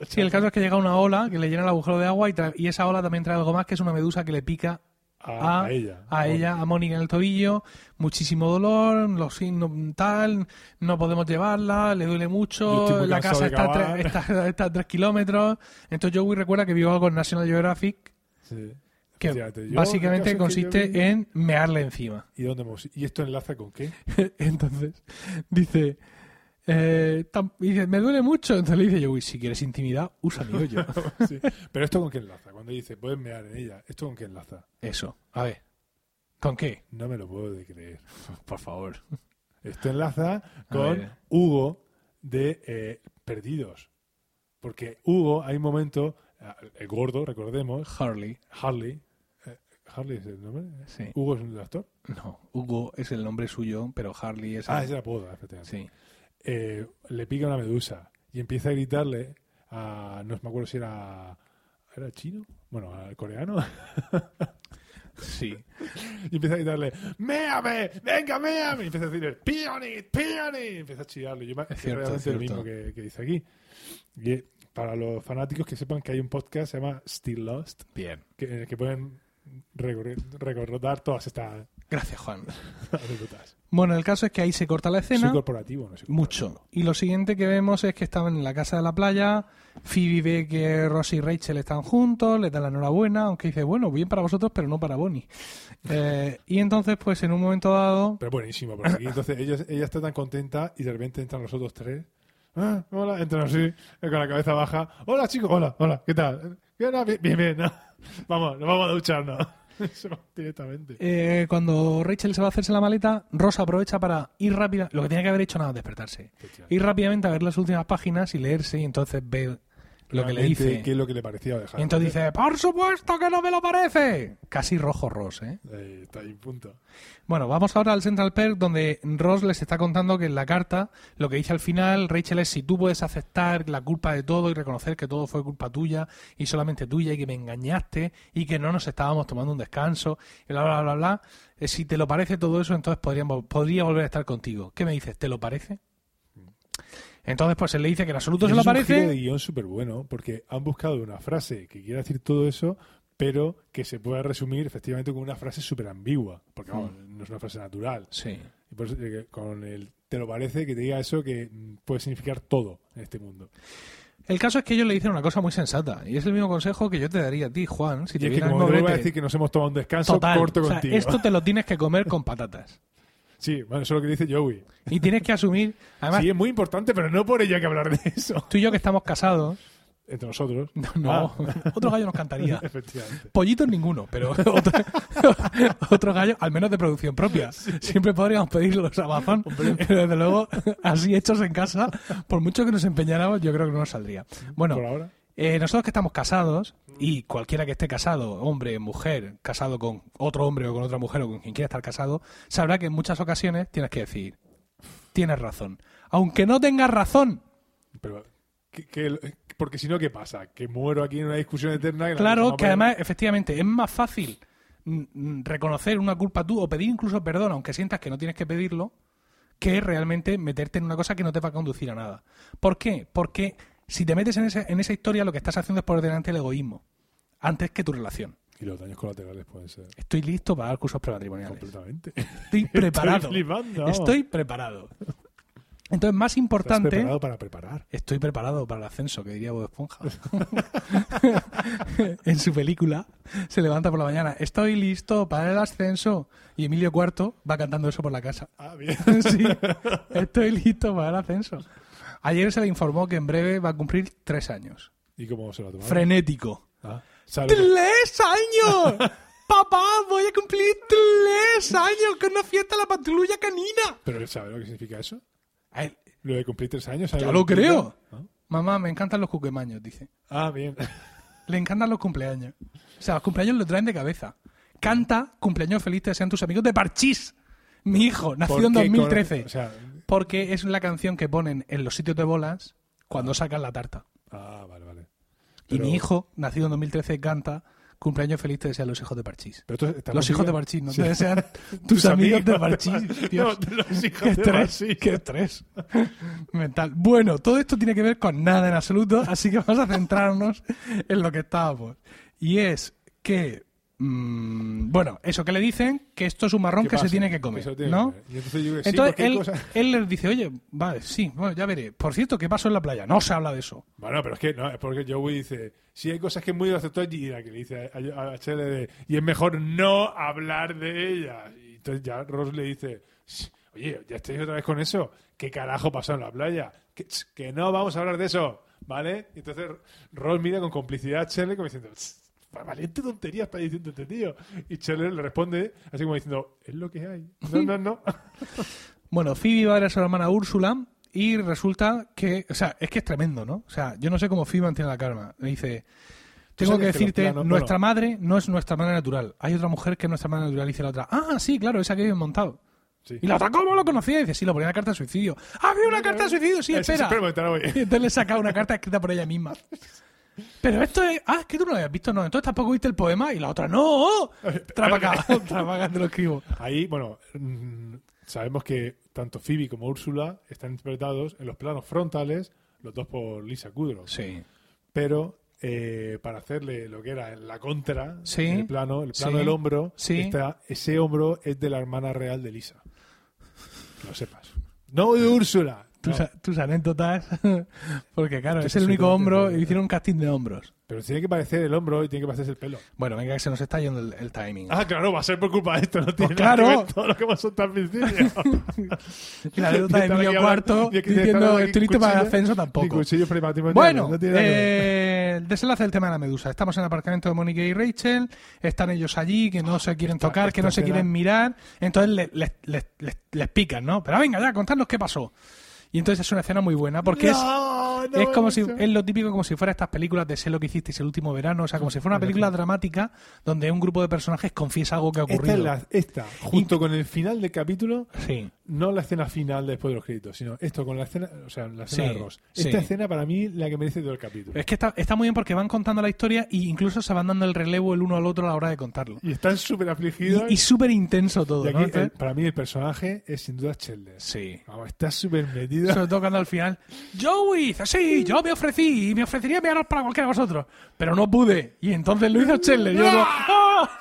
Sí, el caso es que llega una ola que le llena el agujero de agua y, y esa ola también trae algo más, que es una medusa que le pica A, ella. a ella, a Mónica en el tobillo, muchísimo dolor, los signos tal, no podemos llevarla, le duele mucho, la casa está a, tres, está- está a tres kilómetros. Entonces Joey recuerda que vio algo en National Geographic Sí, que. Yo, básicamente que yo consiste en mearle encima. ¿Y, dónde hemos- ¿Y esto enlaza con qué? Entonces dice, eh, tam- dice, me duele mucho. Entonces le dice Joey, si quieres intimidad, usa mi hoyo. Sí. Pero esto con qué enlaza. Cuando dice, puedes mear en ella, ¿esto con qué enlaza? Eso, a ver, ¿con qué? No me lo puedo de creer. Por favor. Esto enlaza con. Hugo de eh, Perdidos. Porque Hugo, hay un momento, eh, el gordo, recordemos, Harley, Harley. Eh, ¿Harley es el nombre? sí. ¿Hugo es un actor? No, Hugo es el nombre suyo, pero Harley es... Ah, el- es el apodo, efectivamente. Sí. Eh, le pica una medusa y empieza a gritarle a. No me acuerdo si era. ¿Era chino? Bueno, al coreano. Sí. y empieza a gritarle: ¡Méame! ¡Venga, méame! Y empieza a decirle: ¡Pionit! ¡Pionit! Y empieza a chillarlo. Yo me- Es cierto, realmente es lo cierto. mismo que, que dice aquí. Y eh, para los fanáticos que sepan que hay un podcast que se llama Still Lost, Bien. que, en el que pueden recordar todas estas Gracias, Juan. Bueno, el caso es que ahí se corta la Soy escena. corporativo, no sé. Mucho. Y lo siguiente que vemos es que estaban en la casa de la playa. Phoebe ve que Ross y Rachel están juntos, le da la enhorabuena, aunque dice, bueno, bien para vosotros, pero no para Bonnie. Eh, y entonces, pues en un momento dado, Pero buenísimo, porque aquí entonces ella, ella está tan contenta y de repente entran los otros tres. Ah, hola, entran así, eh, con la cabeza baja. Hola chicos, hola, hola, ¿qué tal? ¿Qué tal? Bien, bien, bien. Vamos, nos vamos a ducharnos. Eso, directamente. eh, cuando Rachel se va a hacerse la maleta, Ross aprovecha para ir rápida. Lo que tiene que haber hecho nada, despertarse. Ir rápidamente a ver las últimas páginas y leerse, y entonces ve lo que le dice. ¿Qué es lo que le parecía dejar? Y entonces dice, por supuesto que no me lo parece. Casi rojo Ross, ¿eh? Ahí está ahí, punto. Bueno, vamos ahora al Central Perk donde Ross les está contando que en la carta lo que dice al final Rachel es si tú puedes aceptar la culpa de todo y reconocer que todo fue culpa tuya y solamente tuya y que me engañaste y que no nos estábamos tomando un descanso y bla bla bla bla, eh, si te lo parece todo eso entonces podríamos, podría volver a estar contigo. ¿Qué me dices? ¿Te lo parece? Entonces pues él le dice que en absoluto se lo es un giro de parece. guion súper bueno, porque han buscado una frase que quiera decir todo eso, pero que se pueda resumir efectivamente con una frase súper ambigua, porque vamos, Hmm. no es una frase natural. Sí. Y por eso, eh, con el te lo parece que te diga eso que mm, puede significar todo en este mundo. El caso es que ellos le dicen una cosa muy sensata y es el mismo consejo que yo te daría a ti, Juan, si Y te es que el como a decir que nos hemos tomado un descanso, Total, corto o sea, contigo. esto te lo tienes que comer con patatas. Sí, bueno, eso es lo que dice Joey. Y tienes que asumir, además, sí, es muy importante, pero no por ello hay que hablar de eso. tú y yo que estamos casados, Entre nosotros. no, no, Ah. otro gallo nos cantaría. Efectivamente. Pollitos ninguno, pero otro, otro gallo, al menos de producción propia. Siempre podríamos pedirlos a Amazon, pero desde luego, así hechos en casa, por mucho que nos empeñáramos, yo creo que no nos saldría. Bueno, Por ahora. Eh, nosotros que estamos casados, y cualquiera que esté casado, hombre, mujer, casado con otro hombre o con otra mujer o con quien quiera estar casado, sabrá que en muchas ocasiones tienes que decir, tienes razón. Aunque no tengas razón, Pero, ¿qué- qué- porque si no, ¿qué pasa? Que muero aquí en una discusión eterna. la Claro, que además, efectivamente, es más fácil mm, mm, reconocer una culpa tú o pedir incluso perdón, aunque sientas que no tienes que pedirlo, que realmente meterte en una cosa que no te va a conducir a nada. ¿Por qué? Porque si te metes en, ese- en esa historia, lo que estás haciendo es por delante el egoísmo, antes que tu relación. Y los daños colaterales pueden ser. Estoy listo para dar cursos prematrimoniales. Completamente. Estoy preparado. Estoy flipando. vamos. Estoy preparado. Entonces, más ¿Estás importante... preparado para preparar? Estoy preparado para el ascenso, que diría Bob Esponja. en su película se levanta por la mañana. Estoy listo para el ascenso. Y Emilio IV va cantando eso por la casa. Ah, bien. sí, estoy listo para el ascenso. Ayer se le informó que en breve va a cumplir tres años. ¿Y cómo se lo ha tomado? Frenético. Ah, ¿Sabes lo que- ¡Tres años! ¡Papá, voy a cumplir tres años con una fiesta de la patrulla canina! ¿Pero sabe lo que significa eso? A él, Lo de cumplir tres años. ¿sabe Ya lo creo. ¿No? Mamá, me encantan los cuquemaños, dice. Ah, bien. Le encantan los cumpleaños. O sea, los cumpleaños lo traen de cabeza. Canta cumpleaños feliz te sean tus amigos de Parchís. Mi hijo, nacido en ¿Por qué 2013. con- O sea, Porque es la canción que ponen en los sitios de bolas cuando sacan la tarta. ah, vale, vale. Y mi hijo, nacido en 2013, canta cumpleaños feliz te desean los hijos de Parchís. Pero Los hijos de Parchís, no Sí. te desean tus amigos de Parchís. Dios. No, los hijos Qué de estrés, qué estrés mental. Bueno, todo esto tiene que ver con nada en absoluto, así que vamos a centrarnos en lo que estábamos. Y es que, mm, bueno, eso que le dicen, que esto es un marrón ¿Qué que se tiene que comer, tiene ¿no? que comer. Y entonces yo sí, él, cosas- él les dice, oye, vale, sí, bueno, ya veré. Por cierto, ¿qué pasó en la playa? No se habla de eso. Bueno, pero es que no, es porque Joey dice, sí hay cosas que es muy aceptar y la que le dice a, a, y es mejor no hablar de ellas. Y entonces ya Ross le dice, "Shh, oye, ya estáis otra vez con eso. ¿Qué carajo pasó en la playa? Que, que no vamos a hablar de eso, ¿vale? Y entonces Ross mira con complicidad a Chele como diciendo, "Ch, valiente tontería está diciendo este tío. Y Chele le responde así como diciendo, es lo que hay. No, no, no. Bueno, Phoebe va a ver a su hermana Úrsula y resulta que, o sea, es que es tremendo, ¿no? O sea, yo no sé cómo Phoebe mantiene la calma. Le dice, tengo que sabes que decirte, planos- nuestra bueno. madre no es nuestra madre natural. Hay otra mujer que es nuestra madre natural. Y dice la otra, ah, sí, claro, esa que vive montado. Sí. Y la otra, ¿cómo lo conocía? Y dice, sí, lo ponía en la carta de suicidio. ¡Ah, había una carta de suicidio! Sí, espera. espera momento, ahora voy. Y entonces le saca una carta escrita por ella misma. Pero esto es. Ah, es que tú no lo habías visto, no. Entonces tampoco viste el poema. Y la otra, ¡no! Trapaca, trapaca, te lo escribo. Ahí, bueno, mm, sabemos que tanto Phoebe como Úrsula están interpretados en los planos frontales, los dos por Lisa Kudrow. Sí. Pero eh, para hacerle lo que era la contra, Sí. el plano, el plano Sí. del hombro, Sí. está- ese hombro es de la hermana real de Lisa. Que lo sepas. No de Úrsula. Tus, No. tus anécdotas. Porque, claro, es el único hombro. Y hicieron un casting de hombros. Pero tiene que parecer el hombro y tiene que parecerse el pelo. Bueno, venga, que se nos está yendo el, el timing. Ah, claro, va a ser por culpa de esto. No tiene Pues nada claro. que ver todo lo que hemos soltado al principio. la anécdota de Emilio Cuarto diciendo estoy listo para el cuchillo- ascenso tampoco. prematrimoniales, Bueno, no tiene eh, el desenlace del tema de la medusa. Estamos en el aparcamiento de Mónica y Rachel. Están ellos allí, que no se quieren Esta- tocar, que no se quieren mirar. Entonces les, les, les, les- les pican, ¿no? Pero venga, ya, contadnos qué pasó. Y entonces es una escena muy buena porque es, No, es como si es lo típico como si fuera estas películas de sé lo que hicisteis el último verano, o sea, como si fuera una película dramática donde un grupo de personajes confiesa algo que ha Esta, ocurrido. es la- esta, junto con el final del capítulo, Sí. no la escena final después de los créditos, sino esto con la escena, o sea, la escena Sí, de Ross. sí. Esta escena para mí la que merece todo el capítulo. Es que está, está muy bien porque van contando la historia e incluso se van dando el relevo el uno al otro a la hora de contarlo. Y están súper afligidos. Y, y súper intenso todo, Y aquí, ¿no? el- Entonces- para mí el personaje es sin duda Chandler. sí. Vamos, está súper metido. Sobre todo cuando al final, Joey sí, yo me ofrecí y me ofrecería enviaros para cualquiera de vosotros, pero no pude. Y entonces lo hizo Chandler. Yo digo, ¡ah!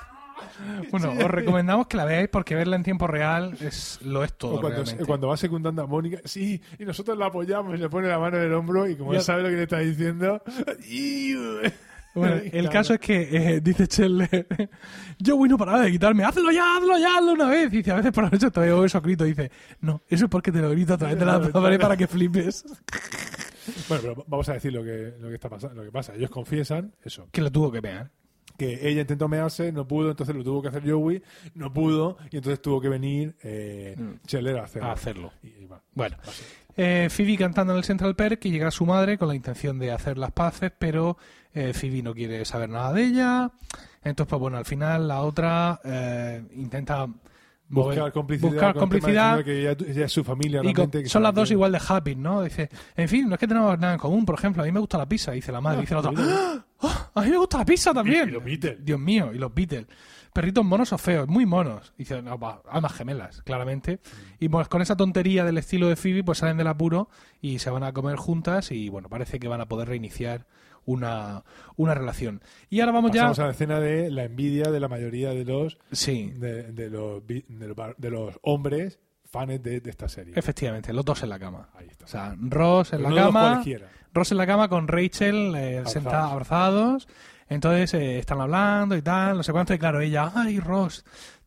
Bueno, os recomendamos que la veáis porque verla en tiempo real es lo es todo. O cuando, realmente. cuando va secundando a Mónica, sí, y nosotros la apoyamos y le pone la mano en el hombro y como Ya- él sabe lo que le está diciendo. Bueno, el Claro. caso es que eh, dice Chandler, Joey no paraba de quitarme, hazlo ya, hazlo ya, hazlo una vez. Y dice, a veces por la noche todavía oigo eso grito. Y dice, no, eso es porque te lo grito a través de la pared para que flipes. Bueno, pero vamos a decir lo que, lo que está pasando, lo que pasa. Ellos confiesan eso, Que lo tuvo que pegar. que ella intentó mearse, no pudo, entonces lo tuvo que hacer Joey, no pudo, y entonces tuvo que venir eh, Chandler a hacerlo. A hacerlo. Y, y bueno, Bueno, eh, Phoebe cantando en el Central Perk y llega su madre con la intención de hacer las paces, pero eh, Phoebe no quiere saber nada de ella. Entonces, pues bueno, al final la otra eh, intenta buscar complicidad, buscar con complicidad que ella, ella es su familia y con- realmente. que son las dos igual de happy, ¿no? Dice, en fin, no es que tenemos nada en común, por ejemplo, a mí me gusta la pizza, dice la madre, dice la otra, ¡Ah! ¡Ah! a mí me gusta la pizza también. Y- y los Beatles. Dios mío, y los Beatles. Perritos monos o feos, muy monos. Dice, no, va, almas gemelas, claramente. Y pues con esa tontería del estilo de Phoebe, pues salen del apuro y se van a comer juntas y bueno, parece que van a poder reiniciar una, una relación. Y ahora vamos Pasamos ya... a la escena de la envidia de la mayoría de los Sí, de, de los, de los, bar- de los hombres fans de, de esta serie. efectivamente, los dos en la cama. Ahí está. O sea, Ross en Pero la no cama. Ross en la cama con Rachel eh, Abrazados. sentada, abrazados. Entonces eh, están hablando y tal, no sé cuánto. Y claro, ella, ay, Ross,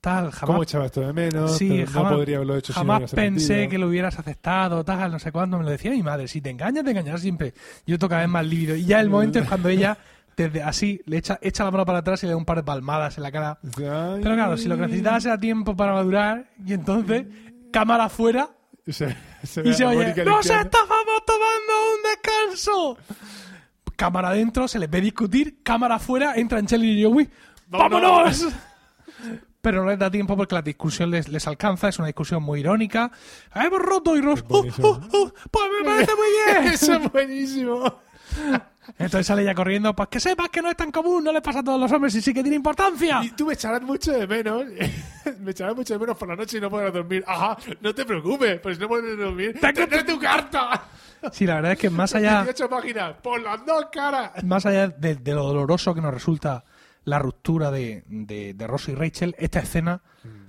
tal, jamás ¿Cómo echaba esto de menos? Sí, Pero jamás, no podría haberlo hecho si no jamás hubiera pensé sentido. que lo hubieras aceptado, tal, no sé cuándo. Me lo decía mi madre. Si te engañas, te engañarás siempre. Yo toco cada vez más lívido. Y ya el momento es cuando ella desde así, le echa, echa la mano para atrás y le da un par de palmadas en la cara. Ay. Pero claro, si lo que necesitabas era tiempo para madurar, y entonces, cámara afuera, Se, se y se oye, ¡Nos estábamos tomando un descanso! Cámara adentro, se les ve discutir, cámara afuera, entran Chelly y Joey, ¡Vámonos! ¡vámonos! Pero no les da tiempo porque la discusión les, les alcanza, es una discusión muy irónica. ¡Hemos roto! Y Ross, ¡oh, oh, oh! ¡Pues me parece muy bien! Eso es buenísimo. Entonces sale ya corriendo, pues que sepas que no es tan común, no le pasa a todos los hombres y sí que tiene importancia. Y tú me echarás mucho de menos. me echarás mucho de menos por la noche y no podrás dormir. Ajá, no te preocupes, pues no puedes dormir, tendré tu carta. Sí, la verdad es que más allá, 18 páginas, por las dos caras. más allá de, de lo doloroso que nos resulta la ruptura de, de, de Ross y Rachel, esta escena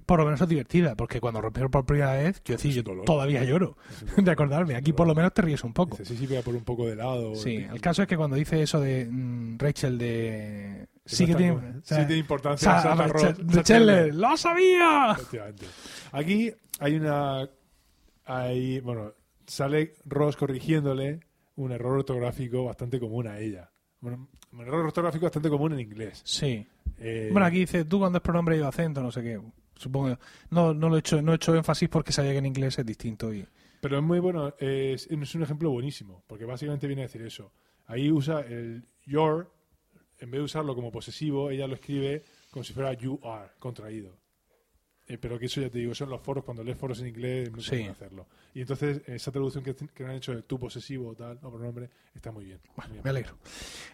por lo menos es divertida, porque cuando rompieron por primera vez, yo decir, yo todavía lloro de acordarme. Aquí por lo menos te ríes un poco. Dice, sí, sí, voy a por un poco de helado. Sí, el caso es que cuando dice eso de mm, Rachel de... Sí que tiene... con- o sea, sí tiene importancia. Santa Rachel- Ross- Rachel. ¡Lo sabía! Aquí hay una. Hay, bueno, sale Ross corrigiéndole un error ortográfico bastante común a ella. Bueno, un error ortográfico bastante común en inglés. Sí. Eh, Bueno, aquí dice, tú cuando es pronombre lleva acento, no sé qué. Supongo no, no lo he hecho, no he hecho énfasis porque sabía que en inglés es distinto y Pero es muy bueno, es, es un ejemplo buenísimo, porque básicamente viene a decir eso. Ahí usa el your, en vez de usarlo como posesivo, ella lo escribe como si fuera you are, contraído. Eh, pero que eso ya te digo, son los foros, cuando lees foros en inglés, no Sí. hacerlo. Y entonces, esa traducción que, que han hecho de tu posesivo o tal, o pronombre, está muy bien. Me alegro.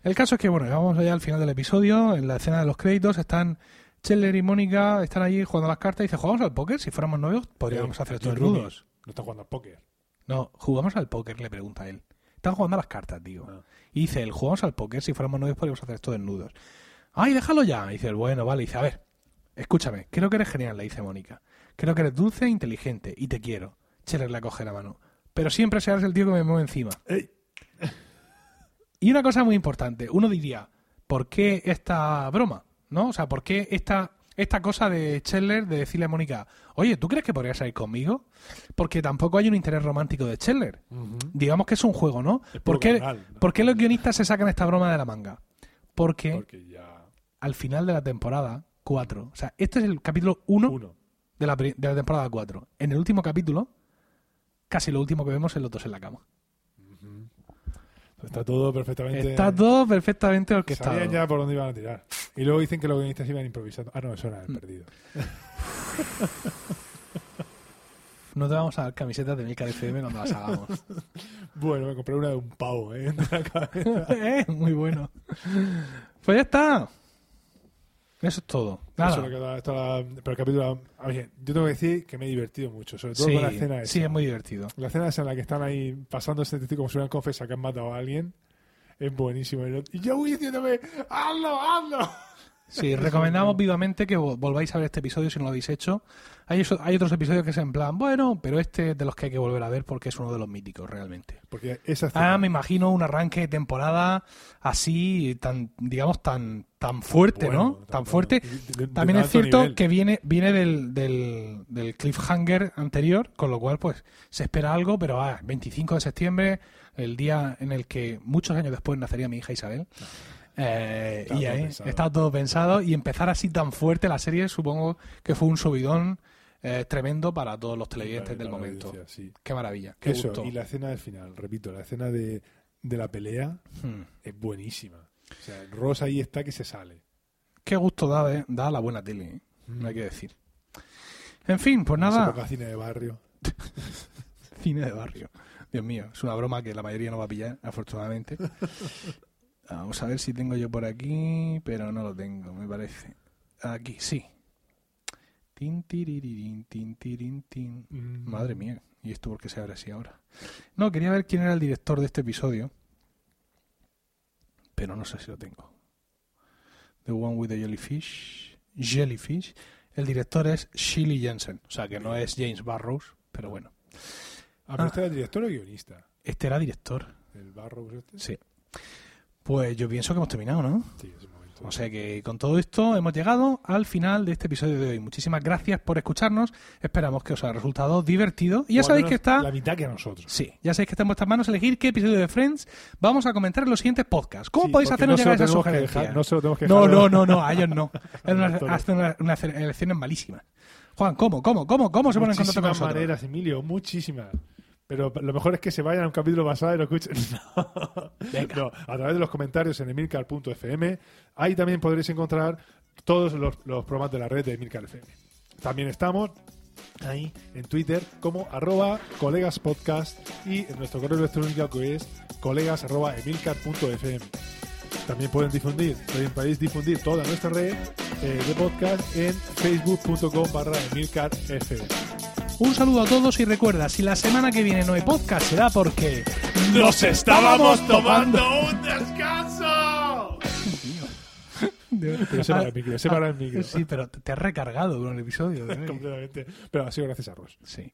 El caso es que, bueno, vamos allá al final del episodio, en la escena de los créditos, están Scheller y Mónica, están allí jugando las cartas y dice, ¿jugamos al póker? Si fuéramos novios, podríamos Eh, hacer Rooney nudos. No está jugando al póker. No, ¿jugamos al póker? Le pregunta él. Están jugando a las cartas, digo. Ah. Y dice él, ¿jugamos al póker? Si fuéramos novios podríamos hacer esto desnudos. ¡Ay, déjalo ya! Y dice él, bueno, vale. Y dice, a ver, escúchame, creo que eres genial, le dice Mónica. Creo que eres dulce e inteligente y te quiero. Scheller le coge la mano. Pero siempre serás el tío que me mueve encima. ¡Ey! Y una cosa muy importante, uno diría, ¿por qué esta broma? ¿No? O sea, ¿por qué esta, esta cosa de Scheller de decirle a Mónica, oye, ¿tú crees que podrías salir conmigo? Porque tampoco hay un interés romántico de Scheller. Digamos que es un juego, ¿no? ¿Por qué, banal, ¿no? por qué los guionistas se sacan esta broma de la manga? Porque Porque ya. al final de la temporada 4, o sea, este es el capítulo 1 Uno. de la, de la temporada 4. En el último capítulo, casi lo último que vemos es los dos en la cama. Está todo perfectamente. Está todo perfectamente orquestado. Sabían ya por dónde iban a tirar. Y luego dicen que los guionistas iban improvisando. Ah, no, eso era el Mm. perdido. No te vamos a dar camisetas de Milcar FM cuando las hagamos. Bueno, me compré una de un pavo, ¿eh? De la cabeza. Eh, Muy bueno. Pues ya está. Eso es todo. Nada. Eso es lo que da- esto la- pero el capítulo. a ver, yo tengo que decir que me he divertido mucho, sobre todo Sí, con la escena esa. sí, es muy divertido. La escena esa en la que están ahí pasando ese testigo como si hubieran confesado que han matado a alguien. Es buenísimo. Y yo voy diciéndome, hazlo, hazlo. Sí, recomendamos vivamente que vo- volváis a ver este episodio si no lo habéis hecho. Hay, eso- hay otros episodios que es en plan, bueno, pero este es de los que hay que volver a ver porque es uno de los míticos realmente. Porque esa escena. Ah, me imagino un arranque de temporada así, tan, digamos, tan, tan fuerte, Bueno, ¿no? Tan fuerte. de- de- También de es cierto nivel. que viene, viene del, del, del cliffhanger anterior, con lo cual pues se espera algo, pero ah, 25 de septiembre, el día en el que muchos años después nacería mi hija Isabel. Eh, Estaba y ahí pensado. está todo pensado y empezar así tan fuerte la serie supongo que fue un subidón eh, tremendo para todos los televidentes del momento. sí. Qué maravilla, qué Eso, gusto. y la escena del final, repito, la escena de, de la pelea Hmm. es buenísima. O sea, Ross ahí está que se sale. Qué gusto da, eh, da la buena tele, ¿eh? Mm. no hay que decir. En fin, pues No nada. cine de barrio. Cine de barrio. Dios mío, es una broma que la mayoría no va a pillar, afortunadamente. Vamos a ver si tengo yo por aquí, pero no lo tengo, me parece. Aquí, sí. Tin, tiriririn, tin, tirin, tin. Mm. Madre mía, ¿y esto por qué se abre así ahora? No, quería ver quién era el director de este episodio, pero no sé si lo tengo. The One with the Jellyfish. Jellyfish. El director es Shirley Jensen, o sea que no es James Barrows, pero bueno. Ah, pero Ah. este era el director o guionista. Este era director. El Barrows este. Sí. Pues yo pienso que hemos terminado, ¿no? Sí, ese momento. O sea que con todo esto hemos llegado al final de este episodio de hoy. Muchísimas gracias por escucharnos. Esperamos que os haya resultado divertido. Y ya O sabéis que está... La mitad que a nosotros. Sí, ya sabéis que está en vuestras manos elegir qué episodio de Friends vamos a comentar en los siguientes podcasts. ¿Cómo Sí, podéis hacernos no llegar que sugerencias? dejar- no se lo tenemos que no, dejar no, a- no, no, a ellos no. Es una, hacen una- unas elecciones malísimas. Juan, ¿cómo, cómo, cómo, cómo se ponen en contacto con Muchísimas nosotros? maneras, Emilio, muchísimas. Pero lo mejor es que se vayan a un capítulo pasado y lo escuchen. No, a través de los comentarios en emilcar.fm. Ahí también podréis encontrar todos los, los programas de la red de Emilcar FM. También estamos ahí en Twitter como arroba colegaspodcast y en nuestro correo electrónico que es colegas arroba emilcar.fm. También pueden difundir, también podéis difundir toda nuestra red eh, de podcast en facebook.com barra emilcarfm. Un saludo a todos y recuerda, si la semana que viene no hay podcast será porque ¡Nos estábamos tomando un descanso! Pero separa el micro, separa el micro. Sí, pero te has recargado con el episodio. ¿eh? Completamente. Pero ha sido gracias a Ross. Sí.